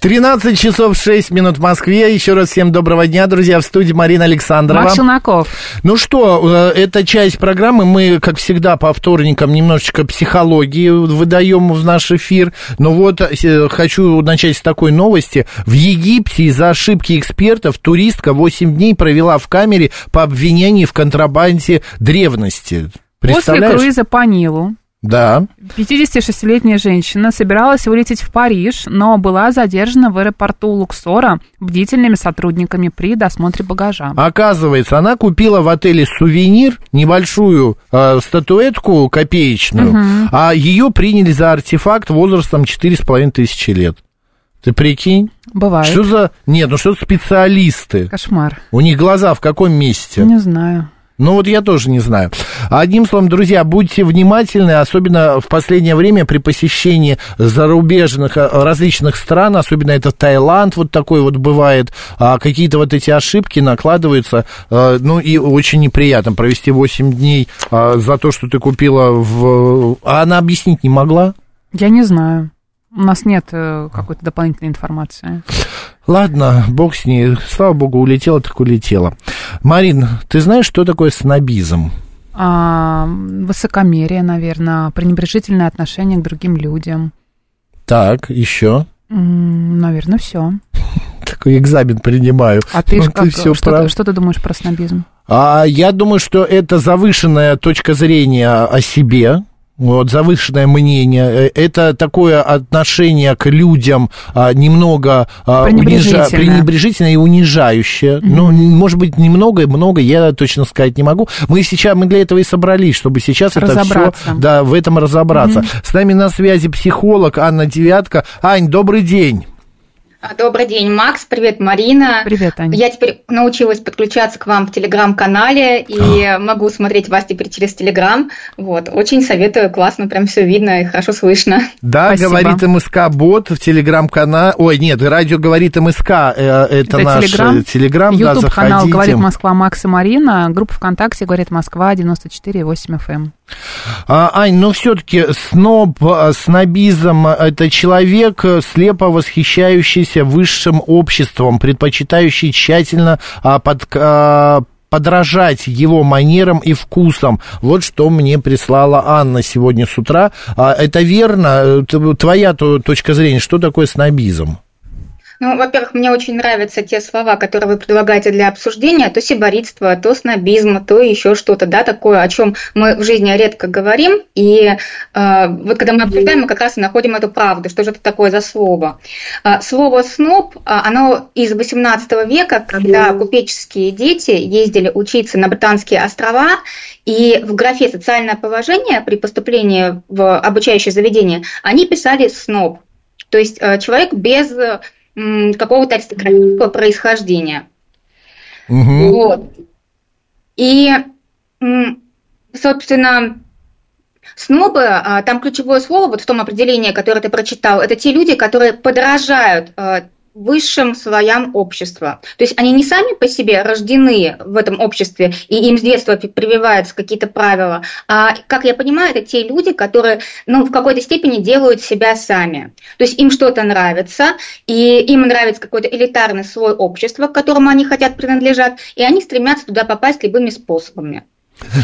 13 часов 6 минут в Москве. Еще раз всем доброго дня, друзья. В студии Марина Александрова. Марк Челноков. Ну что, э, эта часть программы. Мы, как всегда, по вторникам немножечко психологии выдаем в наш эфир. Но вот э, хочу начать с такой новости. В Египте из-за ошибки экспертов туристка 8 дней провела в камере по обвинению в контрабанде древности. После круиза по Нилу Да. 56-летняя женщина собиралась вылететь в Париж, но была задержана в аэропорту Луксора бдительными сотрудниками при досмотре багажа. Оказывается, она купила в отеле сувенир, небольшую э, статуэтку копеечную, а ее приняли за артефакт возрастом 4,5 тысячи лет. Ты прикинь? Бывает. Что за... Нет, ну что за специалисты? Кошмар. У них глаза в каком месте? Не знаю. Ну вот я тоже не знаю. Одним словом, друзья, будьте внимательны, особенно в последнее время при посещении зарубежных э, различных стран, особенно это Таиланд, вот такой вот бывает, а какие-то вот эти ошибки накладываются, э, ну и очень неприятно провести 8 дней а, за то, что ты купила в... А она объяснить не могла? Я не знаю. У нас нет э, какой-то дополнительной информации. Ладно, бог с ней. Слава богу, улетела так улетела. Марин, ты знаешь, что такое снобизм? А, высокомерие, наверное, пренебрежительное отношение к другим людям. Так, еще. Наверное, все. Такой экзамен принимаю. А ты, Ну, как, всё что, прав. ты, что ты думаешь про снобизм? А, я думаю, что это завышенная точка зрения о себе, вот, завышенное мнение, Э, это такое отношение к людям а, немного а, Пренебрежительное. унижа- пренебрежительное и унижающее. Ну, н- может быть, немного много, я точно сказать не могу. Мы сейчас, мы для этого и собрались, чтобы сейчас это все, да, в этом разобраться. С нами на связи психолог Анна Девятка. Ань, добрый день. А, Добрый день, Макс. Привет, Марина. Привет, Аня. Я теперь научилась подключаться к вам в телеграм-канале и могу смотреть вас теперь через телеграм. Вот, очень советую, классно, прям все видно и хорошо слышно. Да, Спасибо. говорит МСК бот в телеграм-канале. Ой, нет, радио говорит МСК. э, Это, наш э, телеграм, да, Ютуб канал заходите. «Говорит Москва» Макс и Марина, группа ВКонтакте «Говорит Москва» 94,8 FM. А, Ань, ну все-таки сноб, а, снобизм – это человек, э, слепо восхищающийся высшим обществом, предпочитающий тщательно а, под, а, подражать его манерам и вкусам. Вот что мне прислала Анна сегодня с утра. А, это верно? Э, Твоя то- точка зрения, что такое снобизм? Ну, во-первых, мне очень нравятся те слова, которые вы предлагаете для обсуждения, то сиборитство, то снобизм, то еще что-то, да, такое, о чем мы в жизни редко говорим, и э, вот когда мы обсуждаем, мы как раз и находим эту правду, что же это такое за слово. А, слово «сноб», а, оно из 18 века, когда купеческие дети ездили учиться на Британские острова, и в графе «социальное положение» при поступлении в обучающее заведение они писали «сноб», то есть э, человек без какого-то аристократического происхождения. Мгм. Вот. И, собственно, снобы, а, там ключевое слово вот в том определении, которое ты прочитал, это те люди, которые подражают а, высшим слоям общества. То есть они не сами по себе рождены в этом обществе, и им с детства при- прививаются какие-то правила, а, как я понимаю, это те люди, которые ну, в какой-то степени делают себя сами. То есть им что-то нравится, и им нравится какой-то элитарный слой общества, к которому они хотят принадлежать, и они стремятся туда попасть любыми способами.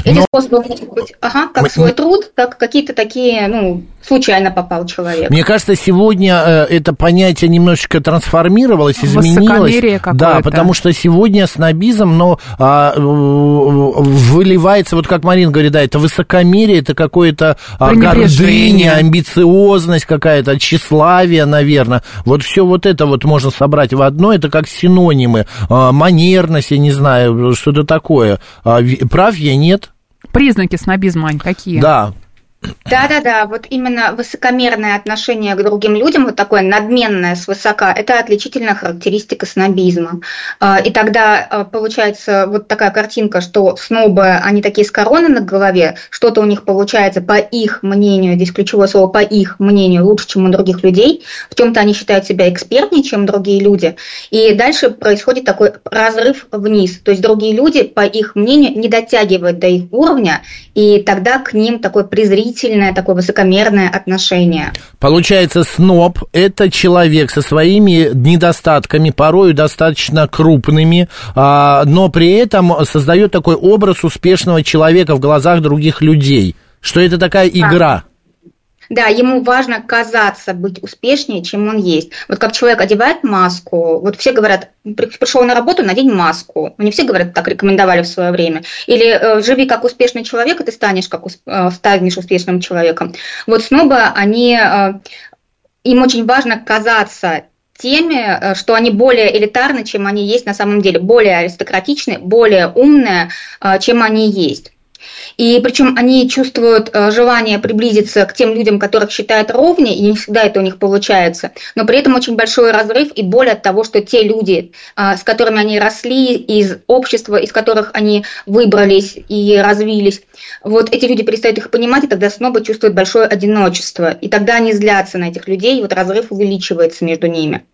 Эти Но- способы могут быть, ага, как Мы- свой труд, как какие-то такие, ну, случайно попал человек. Мне кажется, сегодня э, это понятие немножечко трансформировалось, изменилось. Высокомерие какое-то. Да, потому что сегодня снобизм, но а, выливается, вот как Марина говорит, да, это высокомерие, это какое-то а, гордыня, амбициозность какая-то, тщеславие, наверное. Вот все вот это вот можно собрать в одно, это как синонимы. А, манерность, я не знаю, что-то такое. А, прав я, нет? Признаки снобизма, Ань, какие? Да. Да-да-да, вот именно высокомерное отношение к другим людям, вот такое надменное свысока, это отличительная характеристика снобизма. А, И тогда а, получается вот такая картинка, что снобы, они такие с короной на голове, что-то у них получается по их мнению, здесь ключевое слово по их мнению, лучше, чем у других людей, в чем-то они считают себя экспертнее, чем другие люди. И дальше происходит такой разрыв вниз, то есть другие люди, по их мнению, не дотягивают до их уровня, и тогда к ним такое презрительное, такое высокомерное отношение. Получается, сноб – это человек со своими недостатками, порою достаточно крупными, а, но при этом создает такой образ успешного человека в глазах других людей, что это такая игра. Да, ему важно казаться быть успешнее, чем он есть. Вот как человек одевает маску, вот все говорят, «При- пришел на работу, надень маску. Не все говорят, так рекомендовали в свое время. Или э, живи как успешный человек, и ты станешь, как, э, станешь успешным человеком. Вот снобы, они, э, им очень важно казаться теми, что они более элитарны, чем они есть на самом деле, более аристократичны, более умные, чем они есть. И причем они чувствуют э, желание приблизиться к тем людям, которых считают ровнее, и не всегда это у них получается. Но при этом очень большой разрыв и боль от того, что те люди, а, с которыми они росли, из общества, из которых они выбрались и развились, вот эти люди перестают их понимать, и тогда снова чувствуют большое одиночество. И тогда они злятся на этих людей, и вот разрыв увеличивается между ними.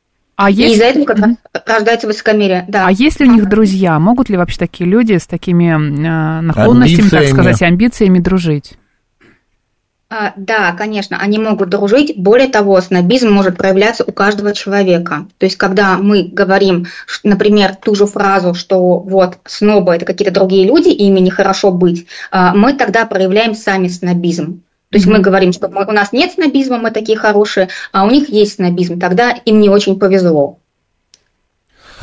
А И есть, из-за этого как раз рождается высокомерие. Да. а есть ли у них друзья? Могут ли вообще такие люди с такими э, наклонностями, так Амбициями. сказать, амбициями дружить? А, Да, конечно, они могут дружить. Более того, снобизм может проявляться у каждого человека. То есть, когда мы говорим, например, ту же фразу, что вот снобы – это какие-то другие люди, и ими нехорошо быть, а, мы тогда проявляем сами снобизм. То есть мы говорим, что у нас нет снобизма, мы такие хорошие, а у них есть снобизм. Тогда им не очень повезло.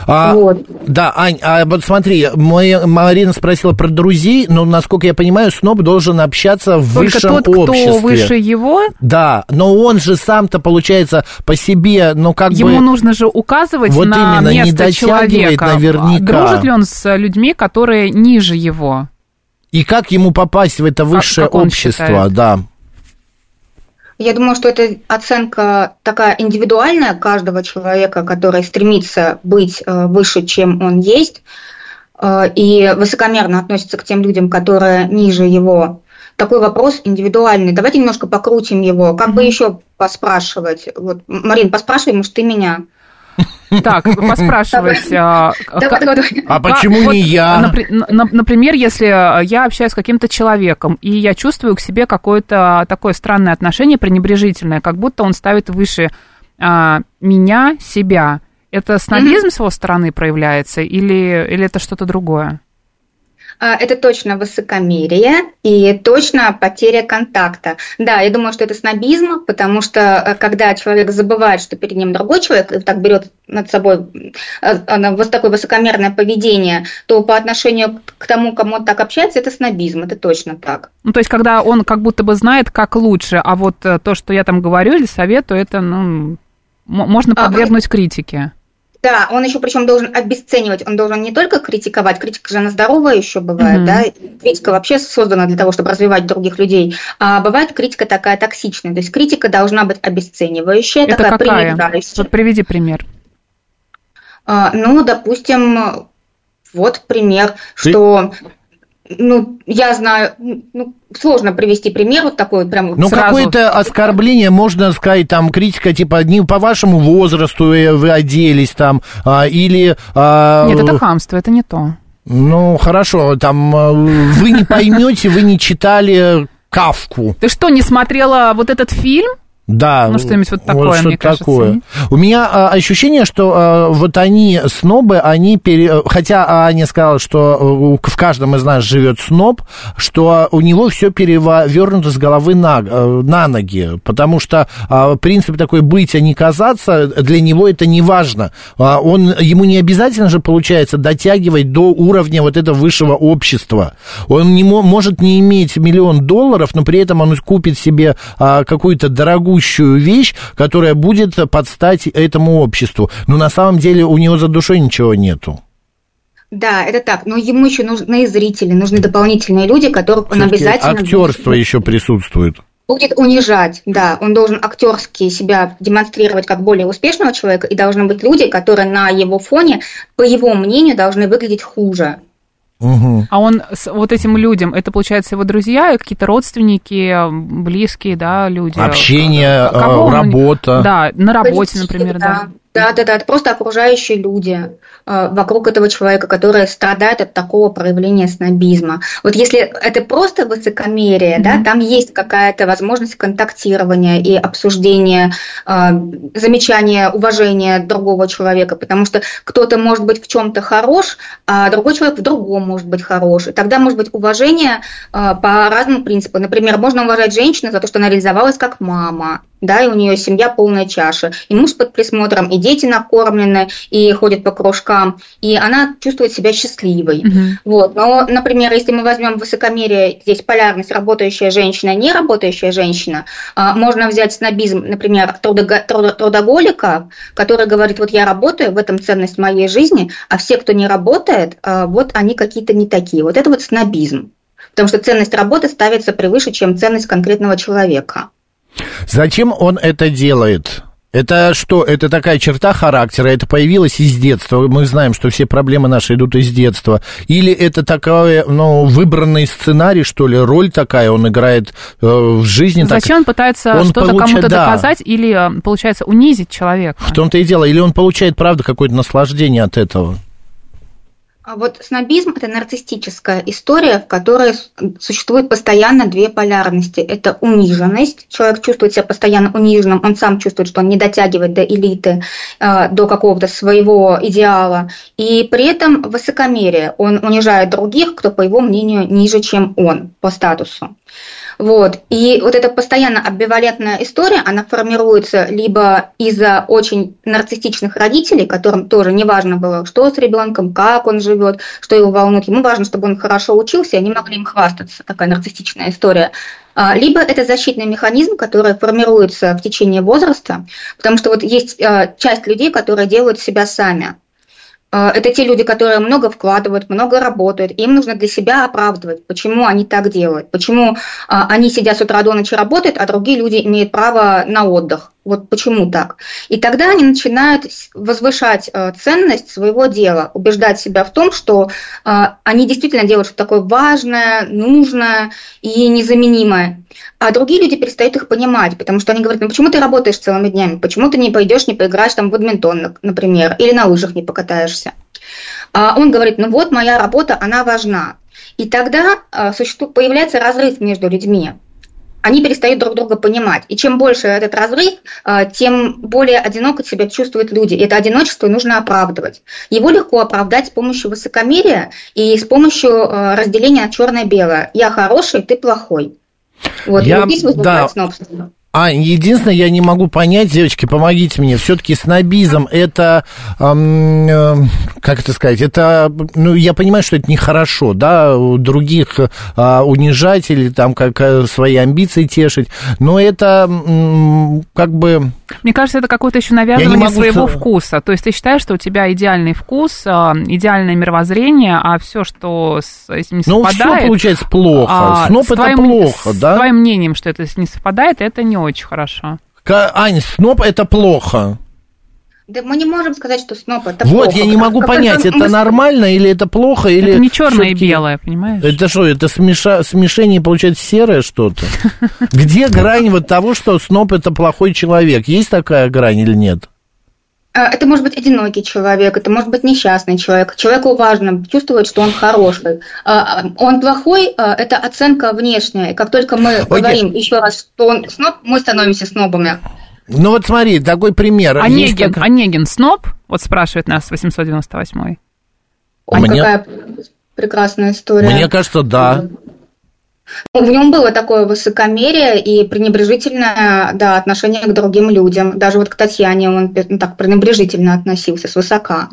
А, Вот. Да, Ань, а вот смотри, моя Марина спросила про друзей, но, насколько я понимаю, сноб должен общаться в Только высшем тот, обществе. кто выше его, Да, но он же сам-то, получается, по себе, ну, как ему бы... нужно же указывать Вот на именно, не место дотягивает человека. наверняка. Дружит ли он с людьми, которые ниже его? И как ему попасть в это высшее как он общество, считает? да. Я думаю, что это оценка такая индивидуальная каждого человека, который стремится быть э, выше, чем он есть, э, и высокомерно относится к тем людям, которые ниже его. Такой вопрос индивидуальный. Давайте немножко покрутим его. Как бы еще поспрашивать? Вот, Марин, поспрашивай, может, ты меня. Так, поспрашивать. а. А почему вот, не я? напри- на- Например, если я общаюсь с каким-то человеком, и я чувствую к себе какое-то такое странное отношение, пренебрежительное, как будто он ставит выше а, меня, себя. Это снобизм с его стороны проявляется или, или это что-то другое? А, Это точно высокомерие и точно потеря контакта. Да, я думаю, что это снобизм, потому что э, когда человек забывает, что перед ним другой человек, и так берет над собой э, вот такое высокомерное поведение, то по отношению к тому, кому он так общается, это снобизм, это точно так. Ну, то есть, когда он как будто бы знает, как лучше, а вот э, то, что я там говорю или советую, это, ну, можно А, подвергнуть критике. Да, он еще причем должен обесценивать, он должен не только критиковать, критика же она здоровая еще бывает, Мгм. да, критика вообще создана для того, чтобы развивать других людей, а бывает критика такая токсичная, то есть критика должна быть обесценивающая, Это такая какая? принижающая. Вот приведи пример. А, Ну, допустим, вот пример, Ты- что, ну, я знаю, ну, сложно привести пример вот такой вот прям Ну, какое-то оскорбление, можно сказать, там, критика, типа, не по вашему возрасту э, вы оделись, там, а, или... а, Нет, это хамство, это не то. Ну, хорошо, там, э, вы не поймете, вы не читали Кавку. Ты что, не смотрела вот этот фильм? Да, Ну, что-нибудь вот такое, что-то мне кажется. такое. У меня а, ощущение, что а, вот они, снобы, они, пере... хотя Аня сказала, что у- в каждом из нас живет сноб, что у него все перевернуто с головы на, э, на ноги, потому что а, принцип такой быть, а не казаться, для него это не важно. А, Он, ему не обязательно же, получается, дотягивать до уровня вот этого высшего общества. Он не мо- может не иметь миллион долларов, но при этом он купит себе а, какую-то дорогущую вещь, которая будет под стать этому обществу. Но на самом деле у него за душой ничего нету. Да, это так. Но ему еще нужны зрители, нужны дополнительные люди, которых он обязательно актерство еще присутствует. будет унижать. Да, он должен актерски себя демонстрировать как более успешного человека, и должны быть люди, которые на его фоне, по его мнению, должны выглядеть хуже. Мгм. А он с вот этим людям, это, получается, его друзья, какие-то родственники, близкие, да, люди? Общение, Кого э, он- работа. Да, на работе, например, да. Да, да, да, это просто окружающие люди э, вокруг этого человека, которые страдают от такого проявления снобизма. Вот если это просто высокомерие, да, там есть какая-то возможность контактирования и обсуждения, э, замечания, уважения другого человека, потому что кто-то может быть в чем-то хорош, а другой человек в другом может быть хорош. И тогда может быть уважение э, по разному принципу. Например, можно уважать женщину за то, что она реализовалась как мама, да, и у нее семья полная чаша, и муж под присмотром, и дети накормлены, и ходят по кружкам, и она чувствует себя счастливой. Мгм. Вот. Но, например, если мы возьмем высокомерие, здесь полярность работающая женщина, не работающая женщина, а, можно взять снобизм, например, трудого- трудо- трудоголика, который говорит, вот я работаю, в этом ценность моей жизни, а все, кто не работает, а, вот они какие-то не такие. Вот это вот снобизм. Потому что ценность работы ставится превыше, чем ценность конкретного человека. Зачем он это делает? Это что? Это такая черта характера, это появилось из детства. Мы знаем, что все проблемы наши идут из детства. Или это такой, ну, выбранный сценарий, что ли, роль такая он играет э, в жизни. так- Зачем он пытается Он что-то получа- кому-то да. доказать или, э, получается, унизить человека? В том-то и дело. Или он получает, правда, какое-то наслаждение от этого? А вот снобизм – это нарциссическая история, в которой существует постоянно две полярности. Это униженность, человек чувствует себя постоянно униженным, он сам чувствует, что он не дотягивает до элиты, э, до какого-то своего идеала, и при этом высокомерие, он унижает других, кто, по его мнению, ниже, чем он по статусу. Вот. И вот эта постоянно амбивалентная история, она формируется либо из-за очень нарциссичных родителей, которым тоже не важно было, что с ребенком, как он живет, что его волнует. Ему важно, чтобы он хорошо учился, и они могли им хвастаться. Такая нарциссичная история. А, Либо это защитный механизм, который формируется в течение возраста, потому что вот есть а, часть людей, которые делают себя сами. А, Это те люди, которые много вкладывают, много работают. Им нужно для себя оправдывать, почему они так делают, почему а, они сидят с утра до ночи работают, а другие люди имеют право на отдых. Вот почему так? И тогда они начинают возвышать э, ценность своего дела, убеждать себя в том, что э, они действительно делают что-то такое важное, нужное и незаменимое. А другие люди перестают их понимать, потому что они говорят, ну почему ты работаешь целыми днями, почему ты не пойдешь, не поиграешь там в бадминтон, например, или на лыжах не покатаешься. А он говорит, ну вот моя работа, она важна. И тогда э, существует, появляется разрыв между людьми. Они перестают друг друга понимать. И чем больше этот разрыв, э, тем более одиноко себя чувствуют люди. И это одиночество нужно оправдывать. Его легко оправдать с помощью высокомерия и с помощью э, разделения черное-белое. Я хороший, ты плохой. Вот, Я- да. А, единственное, я не могу понять, девочки, помогите мне, все-таки снобизм это, эм, э, как это сказать, это, ну, я понимаю, что это нехорошо, да, других э, унижать или там как э, свои амбиции тешить, но это м, как бы, Мне кажется, это какое-то еще навязывание могу своего с- вкуса. То есть ты считаешь, что у тебя идеальный вкус, а, идеальное мировоззрение, а все, что с этим не ну, совпадает... все получается плохо, а, сноб с это твоим- плохо, с да? твоим мнением, что это не совпадает, это не очень хорошо. Ка- Ань, сноб это плохо. Да мы не можем сказать, что сноб это вот, плохо. я не могу Как- понять, это мы- нормально или это плохо, или... это не черное и белое, понимаешь? Это что, это смеша... смешение, получается, серое что-то? Где грань вот того, что сноб это плохой человек? Есть такая грань или нет? А, Это может быть одинокий человек, это может быть несчастный человек. Человеку важно чувствовать, что он хороший. А, а, Он плохой, это оценка внешняя. И как только мы говорим еще раз, что он сноб, мы становимся снобами. Ну вот смотри, такой пример. Есть Онегин, как- Онегин сноб? Вот спрашивает нас 898 Ой, Мне- какая прекрасная история. Мне кажется, да. В нем было такое высокомерие и пренебрежительное да, отношение к другим людям. Даже вот к Татьяне он ну, так пренебрежительно относился, свысока.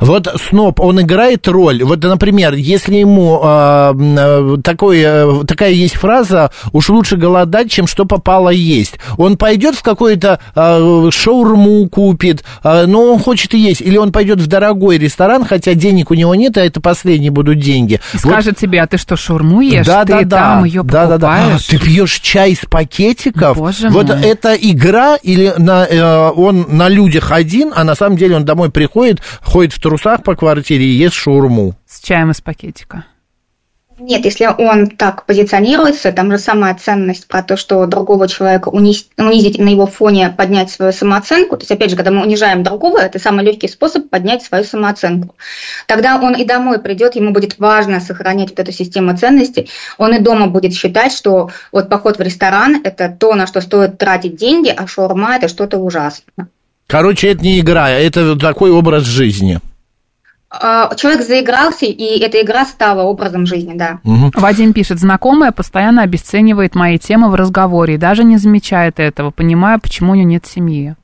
Вот сноб, он играет роль. Вот, например, если ему а, м, э, такой, э, такая есть фраза, уж лучше голодать, чем что попало есть. Он пойдет в какой-то а, шаурму купит, а, но он хочет и есть. Или он пойдет в дорогой ресторан, хотя денег у него нет, а это последние будут деньги. И Вот- скажет тебе, а ты что, шаурму ешь? да, ты да, да, там ее да, да, да. А, покупаешь? ты пьешь чай из пакетиков. Боже вот мой. это игра или на, э, он на людях один, а на самом деле он домой приходит, ходит в трусах по квартире и ест шаурму. С чаем из пакетика. Нет, если он так позиционируется, там же самая ценность про то, что другого человека унизить, унизить на его фоне поднять свою самооценку. То есть, опять же, когда мы унижаем другого, это самый легкий способ поднять свою самооценку. Тогда он и домой придет, ему будет важно сохранять вот эту систему ценностей. Он и дома будет считать, что вот поход в ресторан – это то, на что стоит тратить деньги, а шаурма – это что-то ужасное. Короче, это не игра, это такой образ жизни. А, Человек заигрался, и эта игра стала образом жизни, да. Мгм. Вадим пишет, знакомая постоянно обесценивает мои темы в разговоре и даже не замечает этого, понимая, почему у нее нет семьи.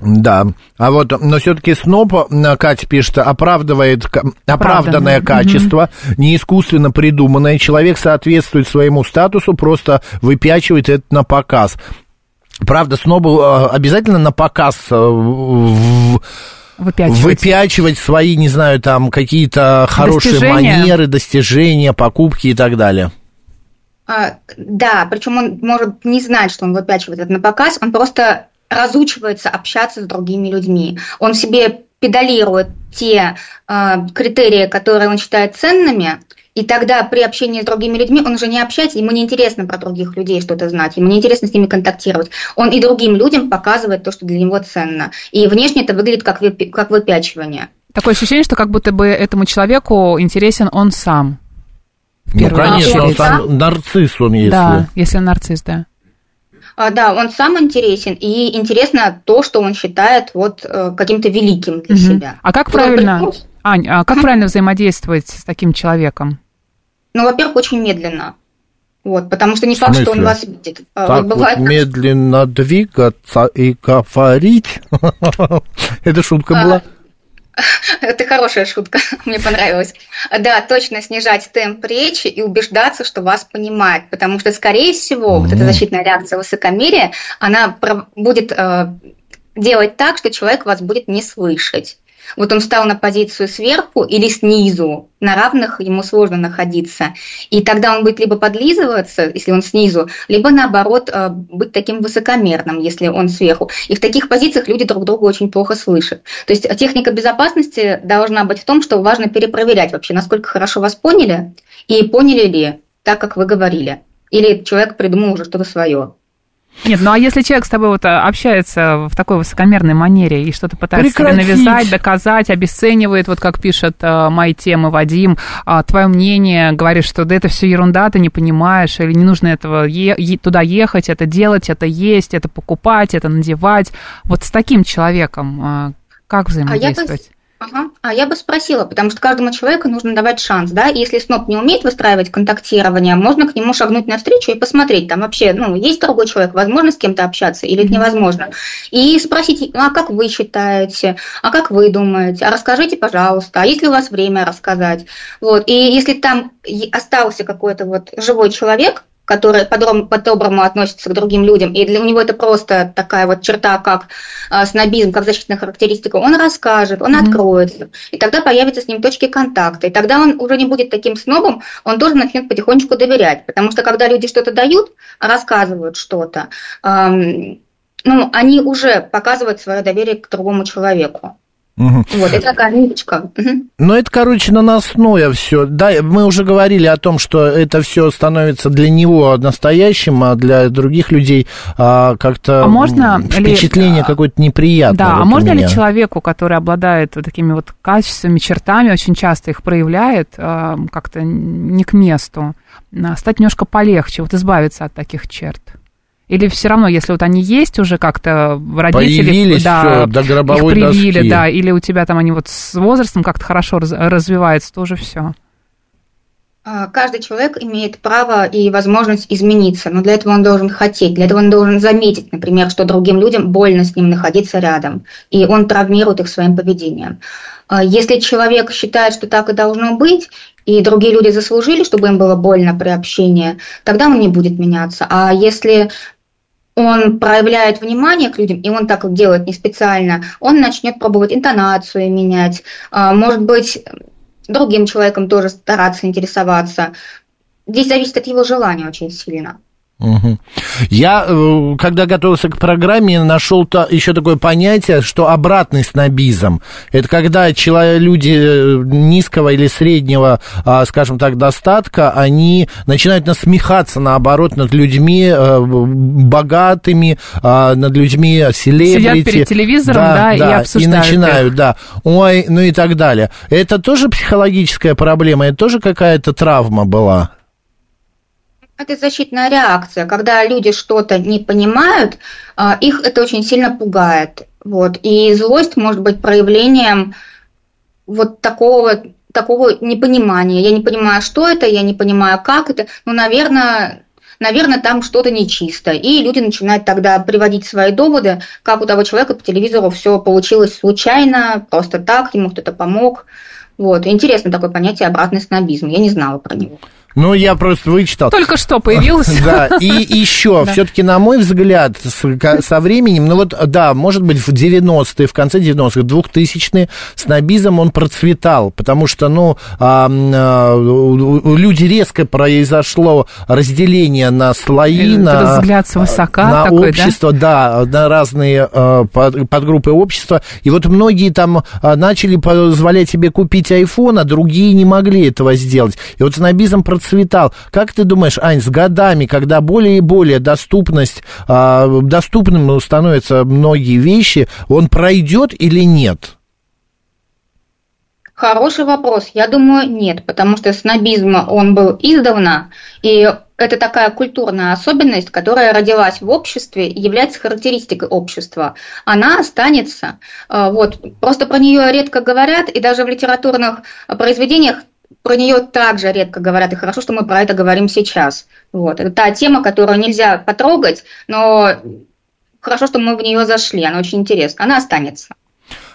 Да, а вот, но все-таки сноб, э, Катя пишет, оправдывает оправданное Оправданное. качество, не искусственно придуманное. Человек соответствует своему статусу, просто выпячивает это на показ. Правда, снобу э, обязательно на показ э, в- Выпячивать. выпячивать свои, не знаю, там какие-то хорошие Достижения. манеры, достижения, покупки и так далее. А, да, причем он может не знать, что он выпячивает это на показ, он просто разучивается общаться с другими людьми. Он себе педалирует те а, критерии, которые он считает ценными, и тогда при общении с другими людьми он уже не общается, ему неинтересно про других людей что-то знать, ему неинтересно с ними контактировать. Он и другим людям показывает то, что для него ценно. И внешне это выглядит как, выпи- как выпячивание. Такое ощущение, что как будто бы этому человеку интересен он сам. Ну, конечно, он там нарцисс он, если... Да, если нарцисс, да. А, Да, он сам интересен, и интересно то, что он считает вот э, каким-то великим для Мгм. себя. А как правильно, Ань, а как правильно взаимодействовать с таким человеком? Ну, во-первых, очень медленно. Вот, потому что не факт, что он вас видит. А, Так вот бывает, вот медленно двигаться и говорить. Это шутка А, была. Это хорошая шутка, мне понравилась. Да, точно снижать темп речи и убеждаться, что вас понимает, потому что, скорее всего, вот эта защитная реакция высокомерия, она будет э, делать так, что человек вас будет не слышать. Вот он встал на позицию сверху или снизу, на равных ему сложно находиться. И тогда он будет либо подлизываться, если он снизу, либо наоборот э, быть таким высокомерным, если он сверху. И в таких позициях люди друг друга очень плохо слышат. То есть техника безопасности должна быть в том, что важно перепроверять вообще, насколько хорошо вас поняли, и поняли ли так, как вы говорили. Или человек придумал уже что-то свое. Нет, ну а если человек с тобой вот а, общается в такой высокомерной манере и что-то пытается тебе Прекратить. навязать, доказать, обесценивает, вот как пишет а, мои темы Вадим, а, твое мнение, говорит, что да это все ерунда, ты не понимаешь, или не нужно этого е- е- туда ехать, это делать, это есть, это покупать, это надевать. Вот с таким человеком а, как взаимодействовать? Ага. А я бы спросила, потому что каждому человеку нужно давать шанс, да, и если СНОП не умеет выстраивать контактирование, можно к нему шагнуть навстречу и посмотреть, там вообще, ну, есть другой человек, возможно с кем-то общаться или это невозможно, и спросить, ну, а как вы считаете, а как вы думаете, а расскажите, пожалуйста, а есть ли у вас время рассказать, вот, и если там остался какой-то вот живой человек, который по-доброму, относится к другим людям, и для него это просто такая вот черта, как а, снобизм, как защитная характеристика, он расскажет, он откроется, и тогда появятся с ним точки контакта, и тогда он уже не будет таким снобом, он тоже начнет потихонечку доверять, потому что когда люди что-то дают, рассказывают что-то, ам, ну, они уже показывают свое доверие к другому человеку. Вот, это такая ниточка. Мгм. Ну, это, короче, наносное все. Да, мы уже говорили о том, что это все становится для него настоящим, а для других людей а, как-то А можно м, ли- впечатление какое-то неприятное. Да, вот а можно ли человеку, который обладает вот такими вот качествами, чертами, очень часто их проявляет, э, как-то не к месту, а, стать немножко полегче, вот избавиться от таких черт? Или все равно, если вот они есть уже как-то родители, Появились, да, всё, до гробовой их привили, доски. да, или у тебя там они вот с возрастом как-то хорошо раз- развиваются, тоже все. А, Каждый человек имеет право и возможность измениться, но для этого он должен хотеть, для этого он должен заметить, например, что другим людям больно с ним находиться рядом, и он травмирует их своим поведением. А Если человек считает, что так и должно быть, и другие люди заслужили, чтобы им было больно при общении, тогда он не будет меняться. А если он проявляет внимание к людям, и он так делает не специально, он начнет пробовать интонацию менять, а, может быть, другим человеком тоже стараться интересоваться. Здесь зависит от его желания очень сильно. Мгм. Я, э, когда готовился к программе, нашел еще такое понятие, что обратный снобизм. Это когда человек, люди э, низкого или среднего, а, скажем так, достатка, они начинают насмехаться, наоборот, над людьми э, богатыми, а, над людьми селебрити. Сидят перед телевизором, да, и обсуждают И начинают, да, ой, ну и так далее. Это тоже психологическая проблема, это тоже какая-то травма была? Это защитная реакция. Когда люди что-то не понимают, а, их это очень сильно пугает. Вот. И злость может быть проявлением вот такого, такого непонимания. Я не понимаю, что это, я не понимаю, как это. Ну, наверное, наверное, там что-то нечисто. И люди начинают тогда приводить свои доводы, как у того человека по телевизору все получилось случайно, просто так, ему кто-то помог. Вот. Интересно такое понятие обратный снобизм. Я не знала про него. Ну, я просто вычитал. Только что появился. Да, и еще, все-таки, на мой взгляд, со временем, ну вот, да, может быть, в 90-е, в конце 90-х, 2000-е, снобизм, он процветал, потому что, ну, у- люди резко произошло разделение на слои, Этот на, взгляд свысока на такой, общество, да? на разные э, под- подгруппы общества, и вот многие там начали позволять себе купить iPhone, а другие не могли этого сделать, и вот снобизм процветал. Как ты думаешь, Ань, с годами, когда более и более доступность, а, доступным становятся многие вещи, он пройдет или нет? Хороший вопрос. Я думаю, нет, потому что снобизм, он был издавна, и это такая культурная особенность, которая родилась в обществе и является характеристикой общества. Она останется. Э, Вот. Просто про нее редко говорят, и даже в литературных произведениях про нее также редко говорят, и хорошо, что мы про это говорим сейчас. Вот. Это та тема, которую нельзя потрогать, но хорошо, что мы в нее зашли, она очень интересна, она останется.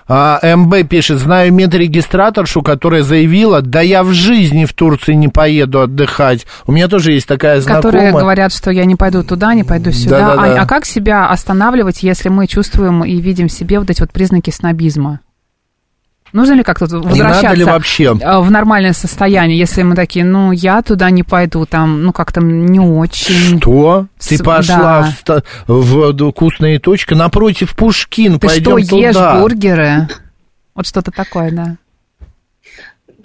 А, МБ пишет, знаю медрегистраторшу, которая заявила, да я в жизни в Турции не поеду отдыхать. У меня тоже есть такая знакомая. Которые говорят, что я не пойду туда, не пойду сюда. Да-да-да. Ань, а как себя останавливать, если мы чувствуем и видим в себе вот эти вот признаки снобизма? Нужно ли как-то возвращаться надо ли вообще? э, в нормальное состояние, если мы такие, ну, я туда не пойду, там, ну, как-то не очень. Что? Ты пошла да. в, в вкусные точки напротив Пушкин, Ты пойдем что, ешь туда. бургеры? Вот что-то такое, да.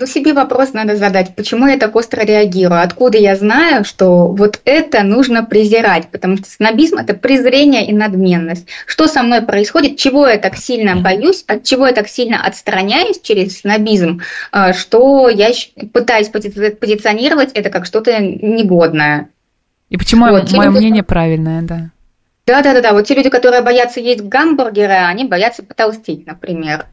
Ну, себе вопрос надо задать, почему я так остро реагирую, откуда я знаю, что вот это нужно презирать, потому что снобизм – это презрение и надменность. Что со мной происходит, чего я так сильно боюсь, от чего я так сильно отстраняюсь через снобизм, а, что я пытаюсь пози- позиционировать это как что-то негодное. И почему Вот, мое мнение правильное, да. Да-да-да, вот те люди, которые боятся есть гамбургеры, они боятся потолстеть, например.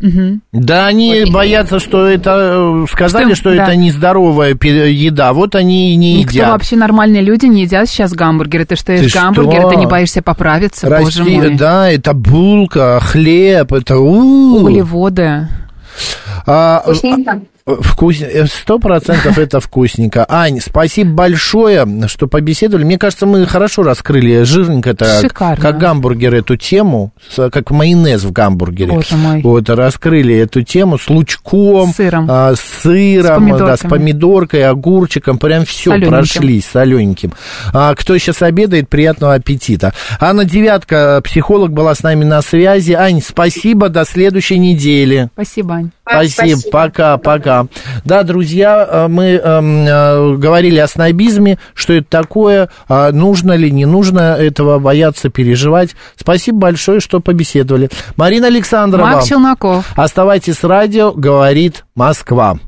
Мгм. Да, они Вот. боятся, что это... э, Сказали, Что что, да. это нездоровая еда, вот они и не Никто едят. вообще нормальные люди не едят сейчас гамбургеры. Ты что, ешь Ты гамбургеры, что? ты не боишься поправиться, боже Расти- мой. Да, это булка, хлеб, это... у. Углеводы. А, Вкусненько. Вкус... э, Сто процентов это вкусненько. Ань, спасибо большое, что побеседовали. Мне кажется, мы хорошо раскрыли жирненько это, Шикарно. как гамбургер, эту тему, как майонез в гамбургере. Боже мой. Вот, раскрыли эту тему с лучком, сыром. а, с сыром, С да, с помидоркой, огурчиком, прям все прошлись, солененьким. А, кто сейчас обедает, приятного аппетита. Анна Девятка, психолог, была с нами на связи. Ань, спасибо, до следующей недели. Спасибо, Ань. Спасибо, пока, пока. Да, друзья, э, мы эм, э, говорили о снобизме, что это такое, а нужно ли, не нужно этого бояться, переживать. Спасибо большое, что побеседовали. Марина Александрова, Марк Челноков. оставайтесь с радио, говорит Москва.